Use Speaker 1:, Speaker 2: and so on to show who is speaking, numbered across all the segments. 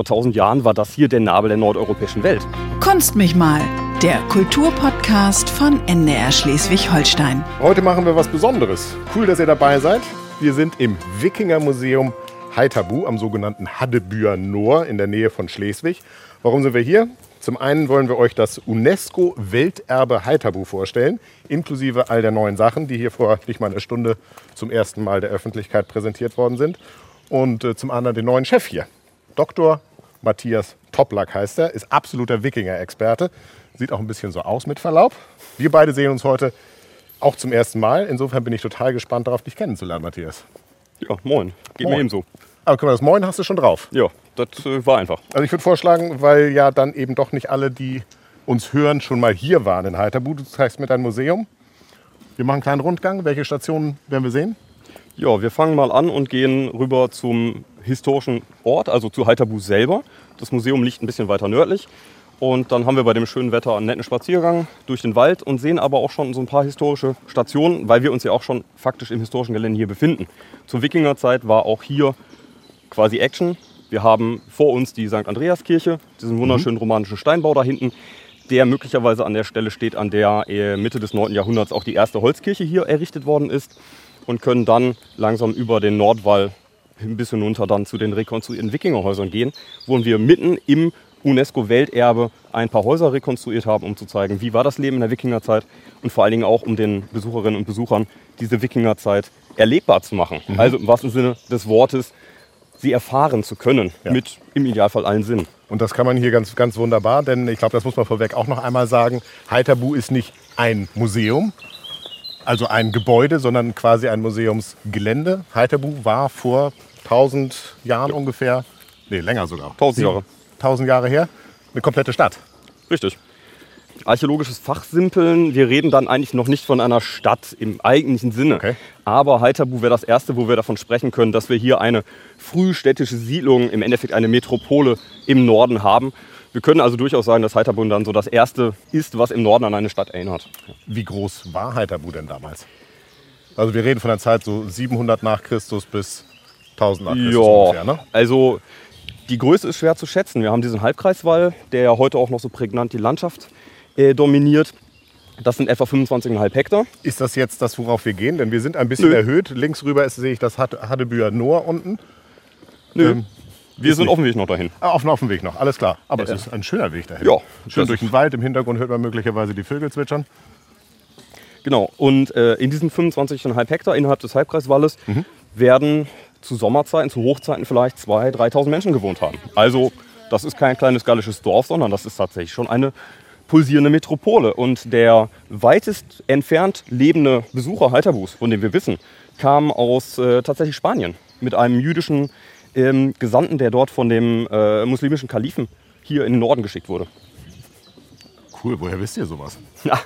Speaker 1: vor tausend Jahren war das hier der Nabel der nordeuropäischen Welt.
Speaker 2: Kunst mich mal, der Kulturpodcast von NDR Schleswig-Holstein.
Speaker 3: Heute machen wir was Besonderes. Cool, dass ihr dabei seid. Wir sind im Wikingermuseum Heiterbu am sogenannten Haddebüer Noor in der Nähe von Schleswig. Warum sind wir hier? Zum einen wollen wir euch das UNESCO-Welterbe Heiterbu vorstellen, inklusive all der neuen Sachen, die hier vor nicht mal einer Stunde zum ersten Mal der Öffentlichkeit präsentiert worden sind. Und äh, zum anderen den neuen Chef hier, Dr. Matthias Toplack heißt er, ist absoluter Wikinger-Experte. Sieht auch ein bisschen so aus mit Verlaub. Wir beide sehen uns heute auch zum ersten Mal. Insofern bin ich total gespannt darauf, dich kennenzulernen, Matthias.
Speaker 1: Ja, moin. Geht
Speaker 3: Moin.
Speaker 1: mir ebenso.
Speaker 3: Aber guck mal, das Moin hast du schon drauf.
Speaker 1: Ja, das äh, war einfach.
Speaker 3: Also ich würde vorschlagen, weil ja dann eben doch nicht alle, die uns hören, schon mal hier waren in Heiterbu. Du zeigst mir dein Museum. Wir machen einen kleinen Rundgang. Welche Stationen werden wir sehen?
Speaker 1: Ja, wir fangen mal an und gehen rüber zum historischen Ort, also zu Heiterbu selber. Das Museum liegt ein bisschen weiter nördlich. Und dann haben wir bei dem schönen Wetter einen netten Spaziergang durch den Wald und sehen aber auch schon so ein paar historische Stationen, weil wir uns ja auch schon faktisch im historischen Gelände hier befinden. Zur Wikingerzeit war auch hier quasi Action. Wir haben vor uns die St. Andreaskirche, diesen wunderschönen romanischen Steinbau da hinten, der möglicherweise an der Stelle steht, an der äh, Mitte des 9. Jahrhunderts auch die erste Holzkirche hier errichtet worden ist und können dann langsam über den Nordwall ein bisschen runter dann zu den rekonstruierten Wikingerhäusern gehen, wo wir mitten im UNESCO-Welterbe ein paar Häuser rekonstruiert haben, um zu zeigen, wie war das Leben in der Wikingerzeit und vor allen Dingen auch, um den Besucherinnen und Besuchern diese Wikingerzeit erlebbar zu machen. Also im wahrsten Sinne des Wortes, sie erfahren zu können,
Speaker 3: Ja.
Speaker 1: mit im Idealfall allen Sinnen.
Speaker 3: Und das kann man hier ganz, ganz wunderbar, denn ich glaube, das muss man vorweg auch noch einmal sagen. Heiterbu ist nicht ein Museum, also ein Gebäude, sondern quasi ein Museumsgelände. Heiterbu war vor 1000 Jahren ungefähr, nee, länger sogar.
Speaker 1: 1000 Jahre.
Speaker 3: 1000 Jahre her, eine komplette Stadt.
Speaker 1: Richtig. Archäologisches Fachsimpeln, wir reden dann eigentlich noch nicht von einer Stadt im eigentlichen Sinne.
Speaker 3: Okay.
Speaker 1: Aber Heiterbu wäre das erste, wo wir davon sprechen können, dass wir hier eine frühstädtische Siedlung, im Endeffekt eine Metropole im Norden haben. Wir können also durchaus sagen, dass Heiterbu dann so das erste ist, was im Norden an eine Stadt erinnert.
Speaker 3: Wie groß war Heiterbu denn damals? Also wir reden von der Zeit so 700 nach Christus bis 1000 nach Christus ungefähr, ne?
Speaker 1: also die Größe ist schwer zu schätzen. Wir haben diesen Halbkreiswall, der ja heute auch noch so prägnant die Landschaft äh, dominiert. Das sind etwa 25,5 Hektar.
Speaker 3: Ist das jetzt das, worauf wir gehen? Denn wir sind ein bisschen
Speaker 1: Nö.
Speaker 3: erhöht. Links rüber ist, sehe ich das Had- Haddebüer Noor unten.
Speaker 1: Nö,
Speaker 3: Ähm,
Speaker 1: wir sind
Speaker 3: nicht.
Speaker 1: auf dem Weg noch dahin.
Speaker 3: Ah, auf, auf dem Weg noch, alles klar. Aber
Speaker 1: Ja.
Speaker 3: es ist ein schöner Weg dahin.
Speaker 1: Ja,
Speaker 3: Schön durch den Wald. Im Hintergrund hört man möglicherweise die Vögel zwitschern.
Speaker 1: Genau. Und äh, in diesen 25,5 Hektar innerhalb des Halbkreiswalles
Speaker 3: Mhm.
Speaker 1: werden zu Sommerzeiten, zu Hochzeiten vielleicht 2.000, 3.000 Menschen gewohnt haben. Also das ist kein kleines gallisches Dorf, sondern das ist tatsächlich schon eine pulsierende Metropole. Und der weitest entfernt lebende Besucher Heiterbus, von dem wir wissen, kam aus äh, tatsächlich Spanien mit einem jüdischen ähm, Gesandten, der dort von dem äh, muslimischen Kalifen hier in den Norden geschickt wurde.
Speaker 3: Cool, woher wisst ihr sowas?
Speaker 1: Ja,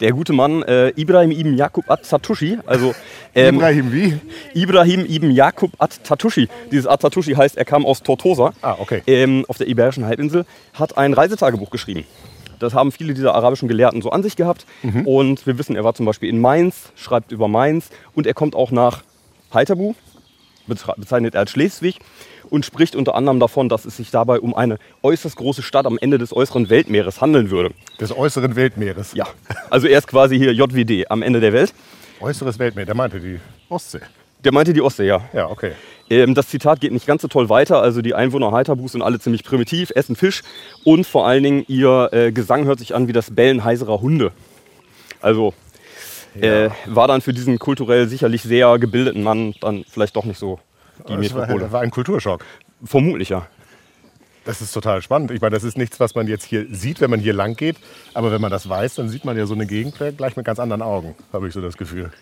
Speaker 1: der gute Mann äh, Ibrahim ibn Jakub at-Tatushi, also ähm,
Speaker 3: Ibrahim wie?
Speaker 1: Ibrahim ibn Jakub at-Tatushi. Dieses at-Tatushi heißt, er kam aus Tortosa
Speaker 3: Ah, okay.
Speaker 1: ähm, auf der Iberischen Halbinsel, hat ein Reisetagebuch geschrieben. Das haben viele dieser arabischen Gelehrten so an sich gehabt. Und wir wissen, er war zum Beispiel in Mainz, schreibt über Mainz und er kommt auch nach Heiterbu, betra- bezeichnet er als Schleswig und spricht unter anderem davon, dass es sich dabei um eine äußerst große Stadt am Ende des äußeren Weltmeeres handeln würde.
Speaker 3: Des äußeren Weltmeeres.
Speaker 1: Ja, also er ist quasi hier JWD am Ende der Welt.
Speaker 3: Äußeres Weltmeer, der meinte die Ostsee.
Speaker 1: Der meinte die Ostsee, ja.
Speaker 3: Ja, okay.
Speaker 1: Ähm, das Zitat geht nicht ganz so toll weiter. Also die Einwohner Heiterbus sind alle ziemlich primitiv, essen Fisch und vor allen Dingen ihr äh, Gesang hört sich an wie das Bellen heiserer Hunde. Also äh, war dann für diesen kulturell sicherlich sehr gebildeten Mann dann vielleicht doch nicht so die
Speaker 3: Das war,
Speaker 1: Metropole.
Speaker 3: das war ein Kulturschock.
Speaker 1: Vermutlich ja.
Speaker 3: Das ist total spannend. Ich meine, das ist nichts, was man jetzt hier sieht, wenn man hier lang geht. Aber wenn man das weiß, dann sieht man ja so eine Gegend gleich mit ganz anderen Augen, habe ich so das Gefühl.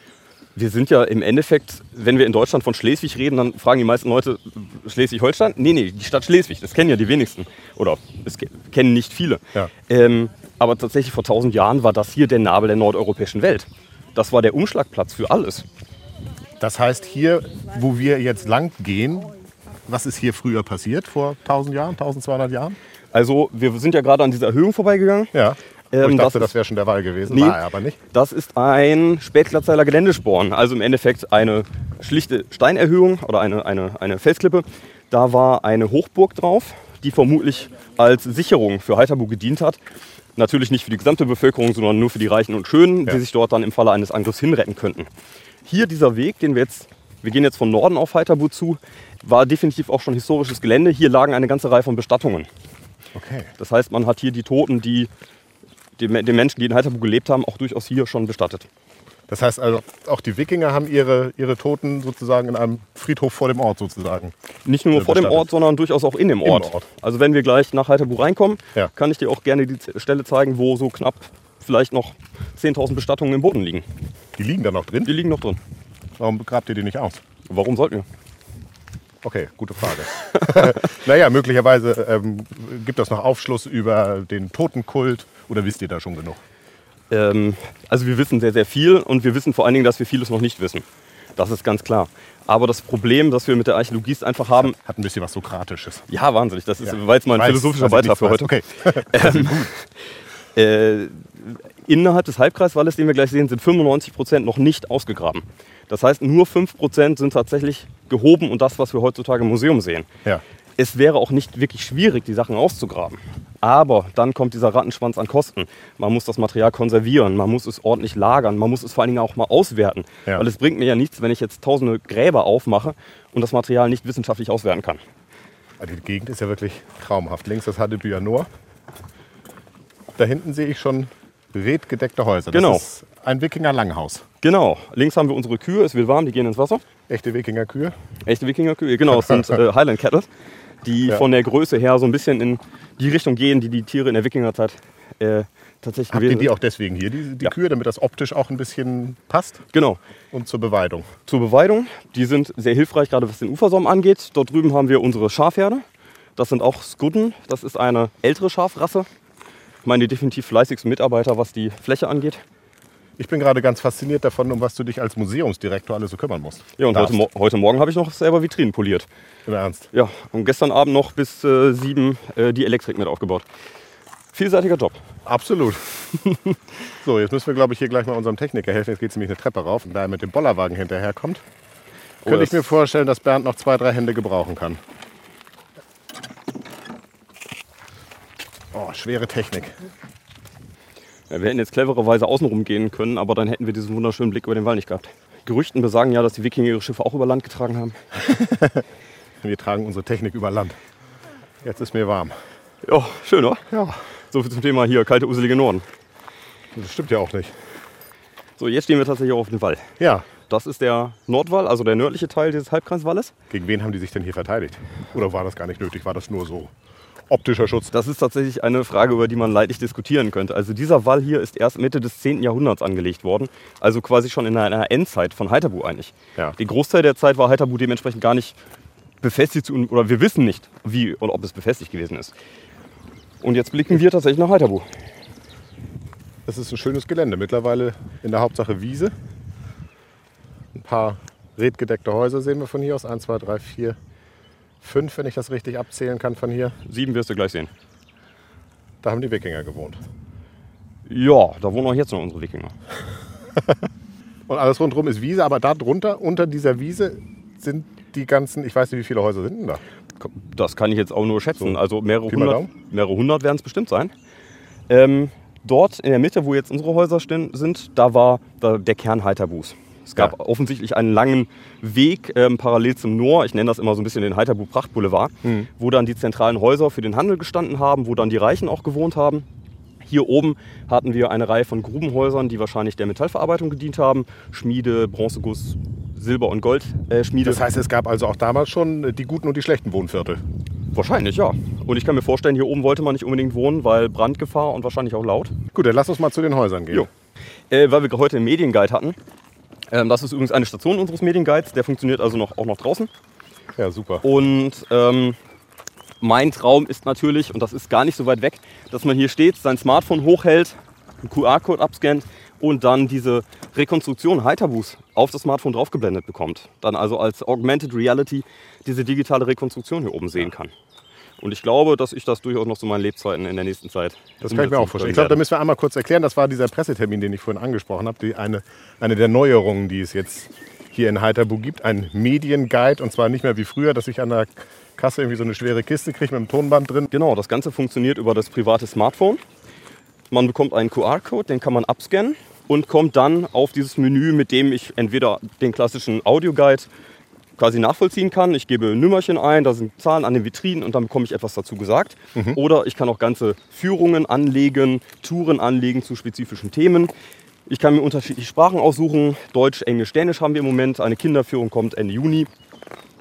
Speaker 1: Wir sind ja im Endeffekt, wenn wir in Deutschland von Schleswig reden, dann fragen die meisten Leute Schleswig-Holstein. Nee, nee, die Stadt Schleswig, das kennen ja die wenigsten. Oder es ke- kennen nicht viele.
Speaker 3: Ja.
Speaker 1: Ähm, aber tatsächlich vor 1000 Jahren war das hier der Nabel der nordeuropäischen Welt. Das war der Umschlagplatz für alles.
Speaker 3: Das heißt, hier, wo wir jetzt lang gehen, was ist hier früher passiert, vor 1000 Jahren, 1200 Jahren?
Speaker 1: Also wir sind ja gerade an dieser Erhöhung vorbeigegangen.
Speaker 3: Ja.
Speaker 1: Ähm,
Speaker 3: ich
Speaker 1: das
Speaker 3: dachte, das,
Speaker 1: ist-
Speaker 3: wäre schon der Wall gewesen.
Speaker 1: Nee.
Speaker 3: War er aber nicht.
Speaker 1: Das ist ein Spätglatzeiler Geländesporn. Also im Endeffekt eine schlichte Steinerhöhung oder eine, eine, eine Felsklippe. Da war eine Hochburg drauf. die vermutlich als Sicherung für Haithabu gedient hat. Natürlich nicht für die gesamte Bevölkerung, sondern nur für die Reichen und Schönen,
Speaker 3: Ja.
Speaker 1: die sich dort dann im Falle eines Angriffs hinretten könnten. Hier dieser Weg, den wir jetzt, wir gehen jetzt von Norden auf Haithabu zu, war definitiv auch schon historisches Gelände. Hier lagen eine ganze Reihe von Bestattungen.
Speaker 3: Okay.
Speaker 1: Das heißt, man hat hier die Toten, die die Menschen, die in Haithabu gelebt haben, auch durchaus hier schon bestattet.
Speaker 3: Das heißt also, auch die Wikinger haben ihre, ihre Toten sozusagen in einem Friedhof vor dem Ort sozusagen.
Speaker 1: Nicht nur
Speaker 3: Äh,
Speaker 1: vor dem. Ort, sondern durchaus auch in dem Ort.
Speaker 3: Ort.
Speaker 1: Also wenn wir gleich nach Haithabu reinkommen,
Speaker 3: Ja.
Speaker 1: kann ich dir auch gerne die Stelle zeigen, wo so knapp vielleicht noch 10.000 Bestattungen im Boden liegen.
Speaker 3: Die liegen da noch drin.
Speaker 1: Die liegen noch drin.
Speaker 3: Warum grabt ihr die nicht aus?
Speaker 1: Warum sollten wir?
Speaker 3: Okay, gute Frage. naja, möglicherweise ähm, gibt das noch Aufschluss über den Totenkult oder wisst ihr da schon genug?
Speaker 1: Ähm, also wir wissen sehr, sehr viel und wir wissen vor allen Dingen, dass wir vieles noch nicht wissen. Das ist ganz klar. Aber das Problem, das wir mit der Archäologie ist einfach haben,
Speaker 3: Hat ein bisschen was Sokratisches.
Speaker 1: ja, wahnsinnig, das ist,
Speaker 3: Ja.
Speaker 1: war jetzt mal ein
Speaker 3: Weiß,
Speaker 1: philosophischer Beitrag für heute.
Speaker 3: Okay.
Speaker 1: Äh, innerhalb des Halbkreiswalles, den wir gleich sehen, sind 95 Prozent noch nicht ausgegraben. Das heißt, nur 5 Prozent sind tatsächlich gehoben und das, was wir heutzutage im Museum sehen.
Speaker 3: Ja.
Speaker 1: Es wäre auch nicht wirklich schwierig, die Sachen auszugraben. Aber dann kommt dieser Rattenschwanz an Kosten. Man muss das Material konservieren, man muss es ordentlich lagern, man muss es vor allen Dingen auch mal auswerten.
Speaker 3: Ja.
Speaker 1: Weil es bringt mir ja nichts, wenn ich jetzt tausende Gräber aufmache und das Material nicht wissenschaftlich auswerten kann.
Speaker 3: Also Die Gegend ist ja wirklich traumhaft. Links das Hadebüer Noor. Da hinten sehe ich schon redgedeckte Häuser. Das
Speaker 1: Genau.
Speaker 3: ist ein Wikinger-Langhaus.
Speaker 1: Genau, links haben wir unsere Kühe, es wird warm, die gehen ins Wasser.
Speaker 3: Echte Wikinger-Kühe.
Speaker 1: Echte Wikingerkühe, genau, es sind äh, Highland Cattle, die
Speaker 3: Ja.
Speaker 1: von der Größe her so ein bisschen in die Richtung gehen, die die Tiere in der Wikingerzeit äh, tatsächlich
Speaker 3: Habt ihr
Speaker 1: gewesen
Speaker 3: die
Speaker 1: sind.
Speaker 3: auch deswegen hier, die, die
Speaker 1: Ja.
Speaker 3: Kühe, damit das optisch auch ein bisschen passt
Speaker 1: Genau.
Speaker 3: und zur Beweidung?
Speaker 1: Zur Beweidung, die sind sehr hilfreich, gerade was den Ufersaum angeht. Dort drüben haben wir unsere Schafherde. Das sind auch Skudden, das ist eine ältere Schafrasse. Ich meine, die definitiv fleißigsten Mitarbeiter, was die Fläche angeht.
Speaker 3: Ich bin gerade ganz fasziniert davon, um was du dich als Museumsdirektor alles so kümmern musst.
Speaker 1: Ja, und heute, heute Morgen habe ich noch selber Vitrinen poliert.
Speaker 3: Im Ernst.
Speaker 1: Ja, und gestern Abend noch bis äh, sieben äh, die Elektrik mit aufgebaut. Vielseitiger Job.
Speaker 3: Absolut. so, jetzt müssen wir, glaube ich, hier gleich mal unserem Techniker helfen. Jetzt geht es nämlich eine Treppe rauf und da er mit dem Bollerwagen hinterherkommt,
Speaker 1: Oh,
Speaker 3: könnte ich mir vorstellen, dass Bernd noch zwei, drei Hände gebrauchen kann. Oh, schwere Technik.
Speaker 1: Wir hätten jetzt clevererweise außenrum gehen können, aber dann hätten wir diesen wunderschönen Blick über den Wall nicht gehabt. Gerüchten besagen ja, dass die Wikinger ihre Schiffe auch über Land getragen haben.
Speaker 3: Wir tragen unsere Technik über Land. Jetzt ist mir warm.
Speaker 1: Ja, schön, oder?
Speaker 3: Ja,
Speaker 1: So viel zum Thema hier, kalte, uselige Norden.
Speaker 3: das stimmt ja auch nicht.
Speaker 1: So, jetzt stehen wir tatsächlich auch auf dem Wall.
Speaker 3: Ja,
Speaker 1: Das ist der Nordwall, also der nördliche Teil dieses Halbkreiswalles.
Speaker 3: gegen wen haben die sich denn hier verteidigt? Oder war das gar nicht nötig? War das nur so optischer Schutz?
Speaker 1: Das ist tatsächlich eine Frage, über die man leidlich diskutieren könnte. Also dieser Wall hier ist erst Mitte des 10. Jahrhunderts angelegt worden. Also quasi schon in einer Endzeit von Haithabu eigentlich.
Speaker 3: Ja.
Speaker 1: Den Großteil der Zeit war Haithabu dementsprechend gar nicht befestigt oder wir wissen nicht, wie und ob es befestigt gewesen ist. Und jetzt blicken wir tatsächlich nach Haithabu.
Speaker 3: Das ist ein schönes Gelände. Mittlerweile in der Hauptsache Wiese. Ein paar redgedeckte Häuser sehen wir von hier aus. Eins, zwei, drei, vier, fünf, wenn ich das richtig abzählen kann von hier.
Speaker 1: Sieben wirst du gleich sehen.
Speaker 3: Da haben die Wikinger gewohnt.
Speaker 1: Ja, da wohnen auch jetzt noch unsere Wikinger.
Speaker 3: Und alles rundherum ist Wiese, aber da drunter, unter dieser Wiese, sind die ganzen, ich weiß nicht, wie viele Häuser sind denn da?
Speaker 1: Das kann ich jetzt auch nur schätzen.
Speaker 3: So,
Speaker 1: Also mehrere hundert, mehrere hundert werden es bestimmt sein. Ähm, dort in der Mitte, wo jetzt unsere Häuser stehen, sind, da war der Kern. Es gab
Speaker 3: Ja.
Speaker 1: offensichtlich einen langen Weg ähm, parallel zum Noor. Ich nenne das immer so ein bisschen den Haithabu Prachtboulevard,
Speaker 3: Hm.
Speaker 1: wo dann die zentralen Häuser für den Handel gestanden haben, wo dann die Reichen auch gewohnt haben. Hier oben hatten wir eine Reihe von Grubenhäusern, die wahrscheinlich der Metallverarbeitung gedient haben. Schmiede, Bronzeguss, Silber- und Goldschmiede. Äh.
Speaker 3: Das heißt, es gab also auch damals schon die guten und die schlechten Wohnviertel.
Speaker 1: Wahrscheinlich, ja. Und ich kann mir vorstellen, hier oben wollte man nicht unbedingt wohnen, weil Brandgefahr und wahrscheinlich auch laut.
Speaker 3: Gut, dann lass uns mal zu den Häusern gehen.
Speaker 1: Jo. Äh, weil wir heute einen Medienguide hatten. Ähm, das ist übrigens eine Station unseres Medienguides. Der funktioniert also noch, auch noch draußen.
Speaker 3: Ja, super.
Speaker 1: Und ähm, mein Traum ist natürlich, und das ist gar nicht so weit weg, dass man hier steht, sein Smartphone hochhält, einen QR-Code abscannt und dann diese Rekonstruktion Haithabus auf das Smartphone draufgeblendet bekommt. Dann also als Augmented Reality diese digitale Rekonstruktion hier oben sehen kann. Und ich glaube, dass ich das durchaus noch zu meinen Lebzeiten in der nächsten Zeit.
Speaker 3: Das kann ich mir auch vorstellen. Ich glaube, da müssen wir einmal kurz erklären, das war dieser Pressetermin, den ich vorhin angesprochen habe. Die eine, eine der Neuerungen, die es jetzt hier in Heiterbu gibt. Ein Medienguide und zwar nicht mehr wie früher, dass ich an der Kasse irgendwie so eine schwere Kiste kriegt mit einem Tonband drin.
Speaker 1: Genau, das Ganze funktioniert über das private Smartphone. Man bekommt einen QR-Code, den kann man abscannen und kommt dann auf dieses Menü, mit dem ich entweder den klassischen Audioguide quasi nachvollziehen kann. Ich gebe Nümmerchen ein, da sind Zahlen an den Vitrinen und dann bekomme ich etwas dazu gesagt. Oder ich kann auch ganze Führungen anlegen, Touren anlegen zu spezifischen Themen. Ich kann mir unterschiedliche Sprachen aussuchen. Deutsch, Englisch, Dänisch haben wir im Moment. Eine Kinderführung kommt Ende Juni.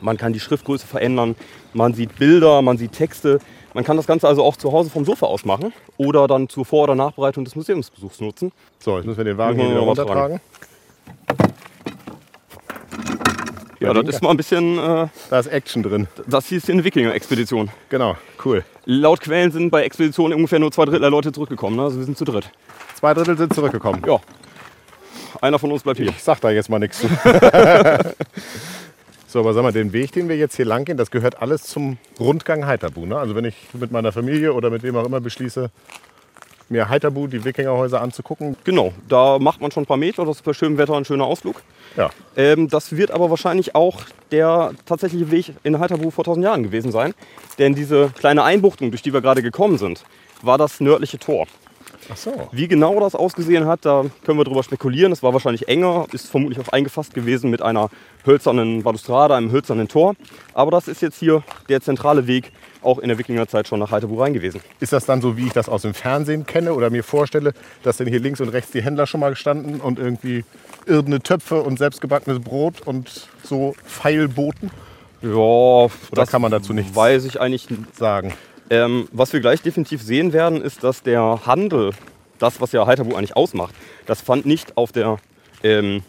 Speaker 1: Man kann die Schriftgröße verändern. Man sieht Bilder, man sieht Texte. Man kann das Ganze also auch zu Hause vom Sofa aus machen oder dann zur Vor- oder Nachbereitung des Museumsbesuchs nutzen.
Speaker 3: So, jetzt müssen wir den Wagen hier wieder runtertragen.
Speaker 1: Ja, das ist mal ein bisschen, äh,
Speaker 3: Da ist Action drin.
Speaker 1: das hier ist hier eine Wikinger-Expedition.
Speaker 3: Genau, cool.
Speaker 1: Laut Quellen sind bei Expeditionen ungefähr nur zwei Drittel der Leute zurückgekommen. Ne? Also wir sind zu dritt.
Speaker 3: Zwei Drittel sind zurückgekommen.
Speaker 1: Ja, einer von uns bleibt hier.
Speaker 3: Ich sag da jetzt mal nichts zu. so, aber sag mal, den Weg, den wir jetzt hier lang gehen, das gehört alles zum Rundgang Heiterbu. Ne? Also wenn ich mit meiner Familie oder mit wem auch immer beschließe, mir Heiterbu, die Wikingerhäuser anzugucken,
Speaker 1: Genau, da macht man schon ein paar Meter. Das ist bei schönem Wetter ein schöner Ausflug.
Speaker 3: ja,
Speaker 1: Ähm, das wird aber wahrscheinlich auch der tatsächliche Weg in Heiterbu vor 1000 Jahren gewesen sein. Denn diese kleine Einbuchtung, durch die wir gerade gekommen sind, war das nördliche Tor.
Speaker 3: Ach so.
Speaker 1: Wie genau das ausgesehen hat, da können wir drüber spekulieren. Es war wahrscheinlich enger, ist vermutlich auch eingefasst gewesen mit einer hölzernen Balustrade, einem hölzernen Tor. Aber das ist jetzt hier der zentrale Weg, auch in der Wikingerzeit schon nach Heiterbu rein gewesen.
Speaker 3: Ist das dann so, wie ich das aus dem Fernsehen kenne oder mir vorstelle, dass denn hier links und rechts die Händler schon mal gestanden und irgendwie irdene Töpfe und selbstgebackenes Brot und so Pfeilboten
Speaker 1: Ja, oder
Speaker 3: kann man dazu nichts
Speaker 1: Weiß ich eigentlich
Speaker 3: sagen?
Speaker 1: Ähm, was wir gleich definitiv sehen werden, ist, dass der Handel, das, was ja Heiterbu eigentlich ausmacht, das fand nicht auf der ähm,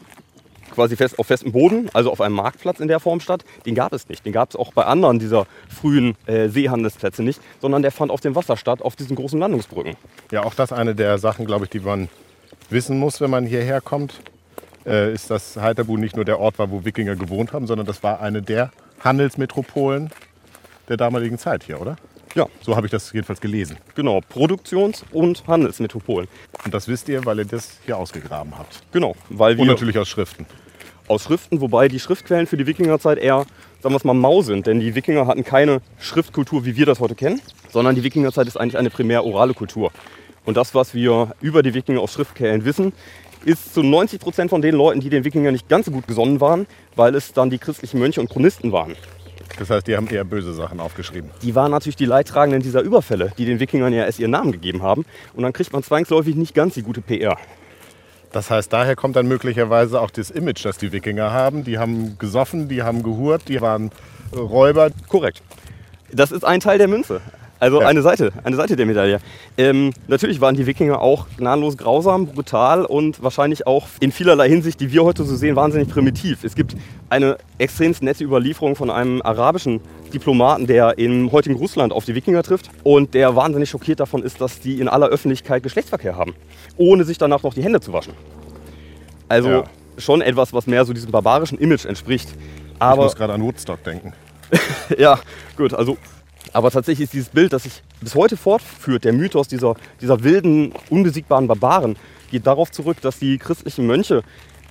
Speaker 1: quasi fest, auf festem Boden, also auf einem Marktplatz in der Form statt. Den gab es nicht. Den gab es auch bei anderen dieser frühen äh, Seehandelsplätze nicht, sondern der fand auf dem Wasser statt, auf diesen großen Landungsbrücken.
Speaker 3: Ja, auch das eine der Sachen, glaube ich, die man wissen muss, wenn man hierher kommt, äh, ist, dass Heiterbu nicht nur der Ort war, wo Wikinger gewohnt haben, sondern das war eine der Handelsmetropolen der damaligen Zeit hier, oder?
Speaker 1: Ja,
Speaker 3: So habe ich das jedenfalls gelesen.
Speaker 1: genau. Produktions- und Handelsmetropolen.
Speaker 3: Und das wisst ihr, weil ihr das hier ausgegraben habt.
Speaker 1: Genau, weil wir
Speaker 3: Und natürlich aus Schriften.
Speaker 1: aus Schriften, wobei die Schriftquellen für die Wikingerzeit eher, sagen wir es mal, mau sind. Denn die Wikinger hatten keine Schriftkultur, wie wir das heute kennen, sondern die Wikingerzeit ist eigentlich eine primär orale Kultur. Und das, was wir über die Wikinger aus Schriftquellen wissen, ist zu 90 Prozent von den Leuten, die den Wikingern nicht ganz so gut gesonnen waren, weil es dann die christlichen Mönche und Chronisten waren.
Speaker 3: Das heißt, die haben eher böse Sachen aufgeschrieben.
Speaker 1: Die waren natürlich die Leidtragenden dieser Überfälle, die den Wikingern ja erst ihren Namen gegeben haben. Und dann kriegt man zwangsläufig nicht ganz die gute PR.
Speaker 3: Das heißt, daher kommt dann möglicherweise auch das Image, das die Wikinger haben. Die haben gesoffen, die haben gehurt, die waren Räuber.
Speaker 1: Korrekt. Das ist ein Teil der Münze. Also
Speaker 3: Ja.
Speaker 1: eine Seite, eine Seite der Medaille. Ähm, natürlich waren die Wikinger auch gnadenlos grausam, brutal und wahrscheinlich auch in vielerlei Hinsicht, die wir heute so sehen, wahnsinnig primitiv. Es gibt eine extrem nette Überlieferung von einem arabischen Diplomaten, der im heutigen Russland auf die Wikinger trifft und der wahnsinnig schockiert davon ist, dass die in aller Öffentlichkeit Geschlechtsverkehr haben, ohne sich danach noch die Hände zu waschen. Also
Speaker 3: Ja.
Speaker 1: schon etwas, was mehr so diesem barbarischen Image entspricht.
Speaker 3: Ich
Speaker 1: Aber
Speaker 3: muss gerade an Woodstock denken.
Speaker 1: ja, gut, also. Aber tatsächlich ist dieses Bild, das sich bis heute fortführt, der Mythos dieser, dieser wilden, unbesiegbaren Barbaren, geht darauf zurück, dass die christlichen Mönche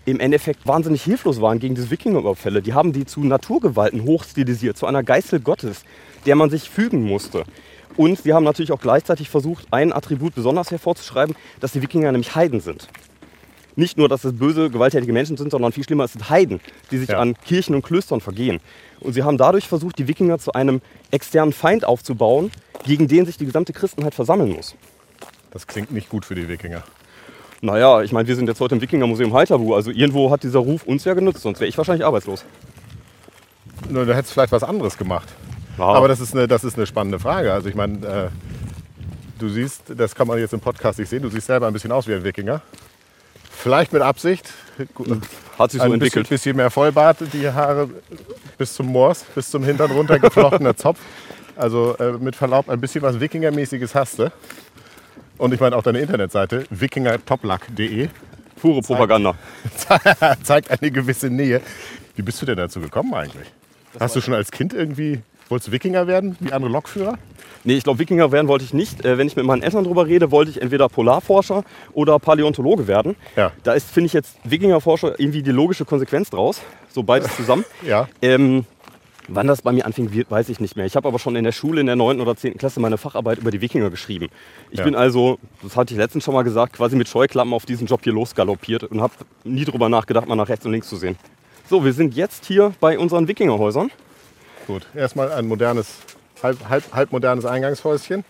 Speaker 1: im Endeffekt wahnsinnig hilflos waren gegen diese Wikingerüberfälle. Die haben die zu Naturgewalten hochstilisiert, zu einer Geißel Gottes, der man sich fügen musste. Und sie haben natürlich auch gleichzeitig versucht, ein Attribut besonders hervorzuschreiben, dass die Wikinger nämlich Heiden sind. Nicht nur, dass es böse, gewalttätige Menschen sind, sondern viel schlimmer, es sind Heiden, die sich
Speaker 3: Ja.
Speaker 1: an Kirchen und Klöstern vergehen. Und sie haben dadurch versucht, die Wikinger zu einem externen Feind aufzubauen, gegen den sich die gesamte Christenheit versammeln muss.
Speaker 3: Das klingt nicht gut für die Wikinger.
Speaker 1: Naja, ich meine, wir sind jetzt heute im Wikingermuseum Heiterbu, also irgendwo hat dieser Ruf uns ja genutzt, sonst wäre ich wahrscheinlich arbeitslos.
Speaker 3: Nur, du hättest vielleicht was anderes gemacht.
Speaker 1: Ja.
Speaker 3: Aber das ist, eine, das ist eine spannende Frage. Also ich meine, äh, du siehst, das kann man jetzt im Podcast nicht sehen, du siehst selber ein bisschen aus wie ein Wikinger. Vielleicht mit Absicht.
Speaker 1: Hat sich so
Speaker 3: ein bisschen,
Speaker 1: entwickelt.
Speaker 3: bisschen mehr Vollbart, die Haare bis zum Moors, bis zum Hintern runter geflochtener Zopf. Also äh, mit Verlaub, ein bisschen was Wikingermäßiges hast du. Und ich meine auch deine Internetseite, wikingertoplack.de,
Speaker 1: Pure Propaganda.
Speaker 3: zeigt eine gewisse Nähe. Wie bist du denn dazu gekommen eigentlich? Hast du schon als Kind irgendwie, wolltest du Wikinger werden, wie andere Lokführer?
Speaker 1: Nee, ich glaube, Wikinger werden wollte ich nicht. Äh, wenn ich mit meinen Eltern drüber rede, wollte ich entweder Polarforscher oder Paläontologe werden.
Speaker 3: Ja.
Speaker 1: Da ist, finde ich, jetzt Wikingerforscher irgendwie die logische Konsequenz draus. So beides zusammen.
Speaker 3: Ja.
Speaker 1: Ähm, Wann das bei mir anfing, weiß ich nicht mehr. Ich habe aber schon in der Schule in der 9. oder 10. Klasse meine Facharbeit über die Wikinger geschrieben. Ich
Speaker 3: Ja.
Speaker 1: bin also, das hatte ich letztens schon mal gesagt, quasi mit Scheuklappen auf diesen Job hier losgaloppiert und habe nie drüber nachgedacht, mal nach rechts und links zu sehen. So, wir sind jetzt hier bei unseren Wikingerhäusern.
Speaker 3: Gut, erstmal ein modernes, halb, halb, halb modernes Eingangshäuschen.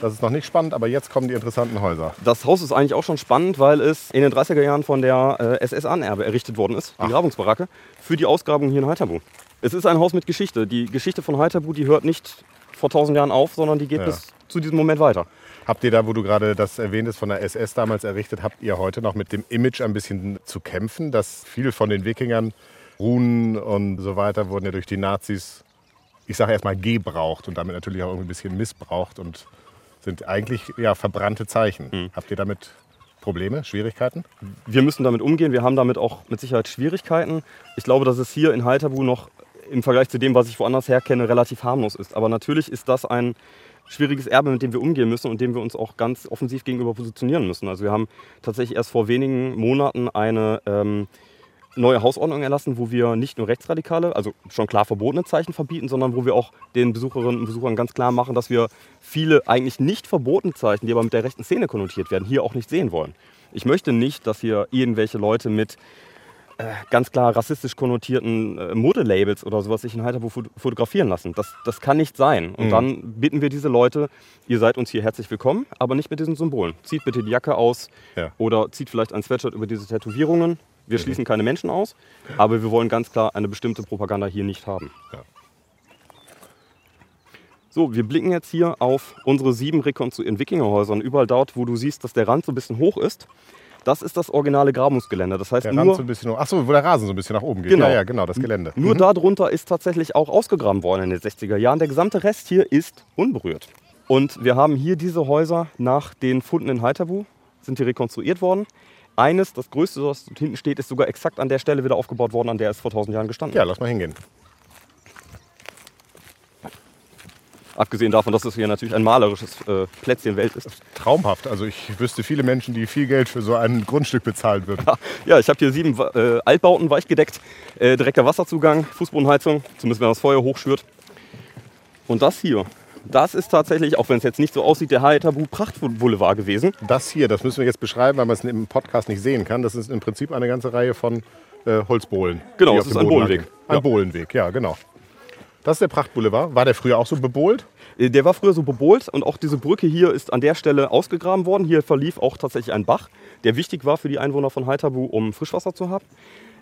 Speaker 3: Das ist noch nicht spannend, aber jetzt kommen die interessanten Häuser.
Speaker 1: Das Haus ist eigentlich auch schon spannend, weil es in den 30er Jahren von der äh, SS-Anerbe errichtet worden ist, die Grabungsbaracke, für die Ausgrabung hier in Heiterbu. Es ist ein Haus mit Geschichte. Die Geschichte von Heiterbu, die hört nicht vor 1000 Jahren auf, sondern die geht
Speaker 3: Ja.
Speaker 1: bis zu diesem Moment weiter.
Speaker 3: Habt ihr da, wo du gerade das erwähntest, von der SS damals errichtet, habt ihr heute noch mit dem Image ein bisschen zu kämpfen, dass viele von den Wikingern, Runen und so weiter, wurden ja durch die Nazis, ich sage erstmal gebraucht und damit natürlich auch irgendwie ein bisschen missbraucht und sind eigentlich ja, verbrannte Zeichen. Habt ihr damit Probleme, Schwierigkeiten?
Speaker 1: wir müssen damit umgehen. Wir haben damit auch mit Sicherheit Schwierigkeiten. Ich glaube, dass es hier in Halterbu noch im Vergleich zu dem, was ich woanders her kenne, relativ harmlos ist. Aber natürlich ist das ein schwieriges Erbe, mit dem wir umgehen müssen und dem wir uns auch ganz offensiv gegenüber positionieren müssen. Also wir haben tatsächlich erst vor wenigen Monaten eine ähm, neue Hausordnung erlassen, wo wir nicht nur rechtsradikale, also schon klar verbotene Zeichen verbieten, sondern wo wir auch den Besucherinnen und Besuchern ganz klar machen, dass wir viele eigentlich nicht verbotene Zeichen, die aber mit der rechten Szene konnotiert werden, hier auch nicht sehen wollen. Ich möchte nicht, dass hier irgendwelche Leute mit äh, ganz klar rassistisch konnotierten äh, Modelabels oder sowas sich in Heiterbu fot- fotografieren lassen. Das, das kann nicht sein. Und dann bitten wir diese Leute, ihr seid uns hier herzlich willkommen, aber nicht mit diesen Symbolen. Zieht bitte die Jacke aus
Speaker 3: Ja.
Speaker 1: oder zieht vielleicht ein Sweatshirt über diese Tätowierungen. Wir schließen keine Menschen aus, aber wir wollen ganz klar eine bestimmte Propaganda hier nicht haben.
Speaker 3: Ja.
Speaker 1: So, wir blicken jetzt hier auf unsere sieben rekonstruierten Wikingerhäuser. Und überall dort, wo du siehst, dass der Rand so ein bisschen hoch ist, das ist das originale Grabungsgelände. Das heißt,
Speaker 3: Der
Speaker 1: nur,
Speaker 3: Rand so ein bisschen hoch. Achso, wo der Rasen so ein bisschen nach oben geht.
Speaker 1: Genau.
Speaker 3: Ja, ja, genau, das Gelände.
Speaker 1: nur darunter ist tatsächlich auch ausgegraben worden in den 60er Jahren. Der gesamte Rest hier ist unberührt. Und wir haben hier diese Häuser nach den Funden in Heiterbu, sind die rekonstruiert worden. Eines, das größte, das dort hinten steht, ist sogar exakt an der Stelle wieder aufgebaut worden, an der es vor 1000 Jahren gestanden
Speaker 3: Ja,
Speaker 1: hat.
Speaker 3: lass mal hingehen.
Speaker 1: Abgesehen davon, dass es hier natürlich ein malerisches äh, Plätzchen Welt ist.
Speaker 3: Traumhaft. Also ich wüsste viele Menschen, die viel Geld für so ein Grundstück bezahlt würden.
Speaker 1: Ja, ich habe hier sieben äh, Altbauten weichgedeckt, äh, direkter Wasserzugang, Fußbodenheizung, zumindest wenn das Feuer hochschürt. Und das hier, das ist tatsächlich, auch wenn es jetzt nicht so aussieht, der Haitabu Prachtboulevard gewesen.
Speaker 3: Das hier, das müssen wir jetzt beschreiben, weil man es im Podcast nicht sehen kann. Das ist im Prinzip eine ganze Reihe von äh, Holzbohlen.
Speaker 1: Genau,
Speaker 3: auf
Speaker 1: ist ein Bohlenweg.
Speaker 3: Ein
Speaker 1: Ja.
Speaker 3: Bohlenweg, ja, genau. Das ist der Prachtboulevard. War der früher auch so bebohlt?
Speaker 1: Äh, Der war früher so bebohlt und auch diese Brücke hier ist an der Stelle ausgegraben worden. Hier verlief auch tatsächlich ein Bach, der wichtig war für die Einwohner von Haitabu, um Frischwasser zu haben.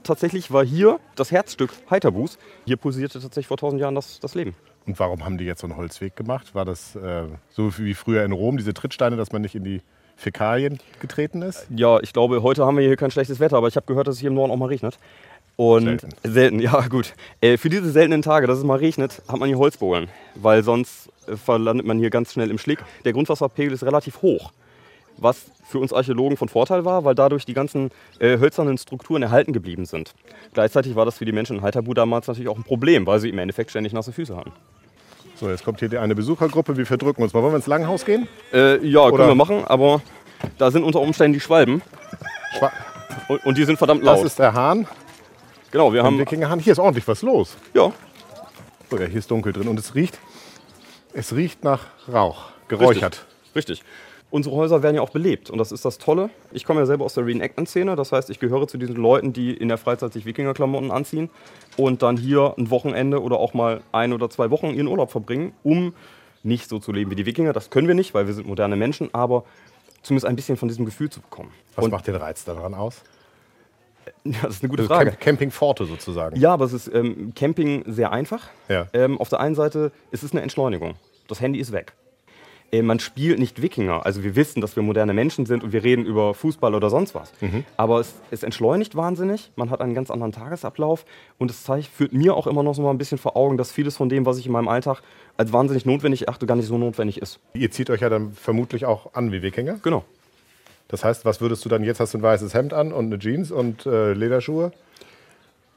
Speaker 1: Tatsächlich war hier das Herzstück Haitabus. Hier pulsierte tatsächlich vor 1000 Jahren das, das Leben.
Speaker 3: Und warum haben die jetzt so einen Holzweg gemacht? War das äh, so wie früher in Rom, diese Trittsteine, dass man nicht in die Fäkalien getreten ist?
Speaker 1: Ja, ich glaube, heute haben wir hier kein schlechtes Wetter, aber ich habe gehört, dass es hier im Norden auch mal regnet. Und
Speaker 3: Selten.
Speaker 1: selten, ja gut. Äh, für diese seltenen Tage, dass es mal regnet, hat man hier Holzbohlen, weil sonst äh, verlandet man hier ganz schnell im Schlick. Der Grundwasserpegel ist relativ hoch, was für uns Archäologen von Vorteil war, weil dadurch die ganzen äh, hölzernen Strukturen erhalten geblieben sind. Gleichzeitig war das für die Menschen in Haithabu damals natürlich auch ein Problem, weil sie im Endeffekt ständig nasse Füße hatten.
Speaker 3: So, jetzt kommt hier die eine Besuchergruppe. Wir verdrücken uns mal. Wollen wir ins Langhaus gehen?
Speaker 1: Äh, ja,
Speaker 3: Oder-
Speaker 1: können wir machen, aber da sind unter Umständen die Schwalben
Speaker 3: Schwa
Speaker 1: und, und die sind verdammt
Speaker 3: das
Speaker 1: laut.
Speaker 3: ist der Hahn,
Speaker 1: genau, wir haben
Speaker 3: Wikingerhahn. Hier ist ordentlich was los.
Speaker 1: ja,
Speaker 3: Oh ja, hier ist dunkel drin und es riecht, es riecht nach Rauch, geräuchert.
Speaker 1: Richtig. Unsere Häuser werden ja auch belebt und das ist das Tolle. Ich komme ja selber aus der Reenactment-Szene, das heißt, ich gehöre zu diesen Leuten, die in der Freizeit sich Wikingerklamotten anziehen und dann hier ein Wochenende oder auch mal ein oder zwei Wochen ihren Urlaub verbringen, um nicht so zu leben wie die Wikinger. Das können wir nicht, weil wir sind moderne Menschen, aber zumindest ein bisschen von diesem Gefühl zu bekommen.
Speaker 3: Was
Speaker 1: und
Speaker 3: macht den Reiz daran aus?
Speaker 1: ja, das ist eine gute
Speaker 3: Also
Speaker 1: Frage.
Speaker 3: Camp Camping Forte sozusagen.
Speaker 1: Ja, aber es ist ähm, Camping sehr einfach.
Speaker 3: Ja.
Speaker 1: Ähm, auf der einen Seite ist es eine Entschleunigung. Das Handy ist weg. Äh, man spielt nicht Wikinger. Also wir wissen, dass wir moderne Menschen sind und wir reden über Fußball oder sonst was. Aber es, es entschleunigt wahnsinnig. Man hat einen ganz anderen Tagesablauf und es zeigt, führt mir auch immer noch so mal ein bisschen vor Augen, dass vieles von dem, was ich in meinem Alltag als wahnsinnig notwendig achte, gar nicht so notwendig ist.
Speaker 3: Ihr zieht euch ja dann vermutlich auch an wie Wikinger.
Speaker 1: Genau.
Speaker 3: Das heißt, was würdest du dann jetzt? Hast du ein weißes Hemd an und eine Jeans und äh, Lederschuhe?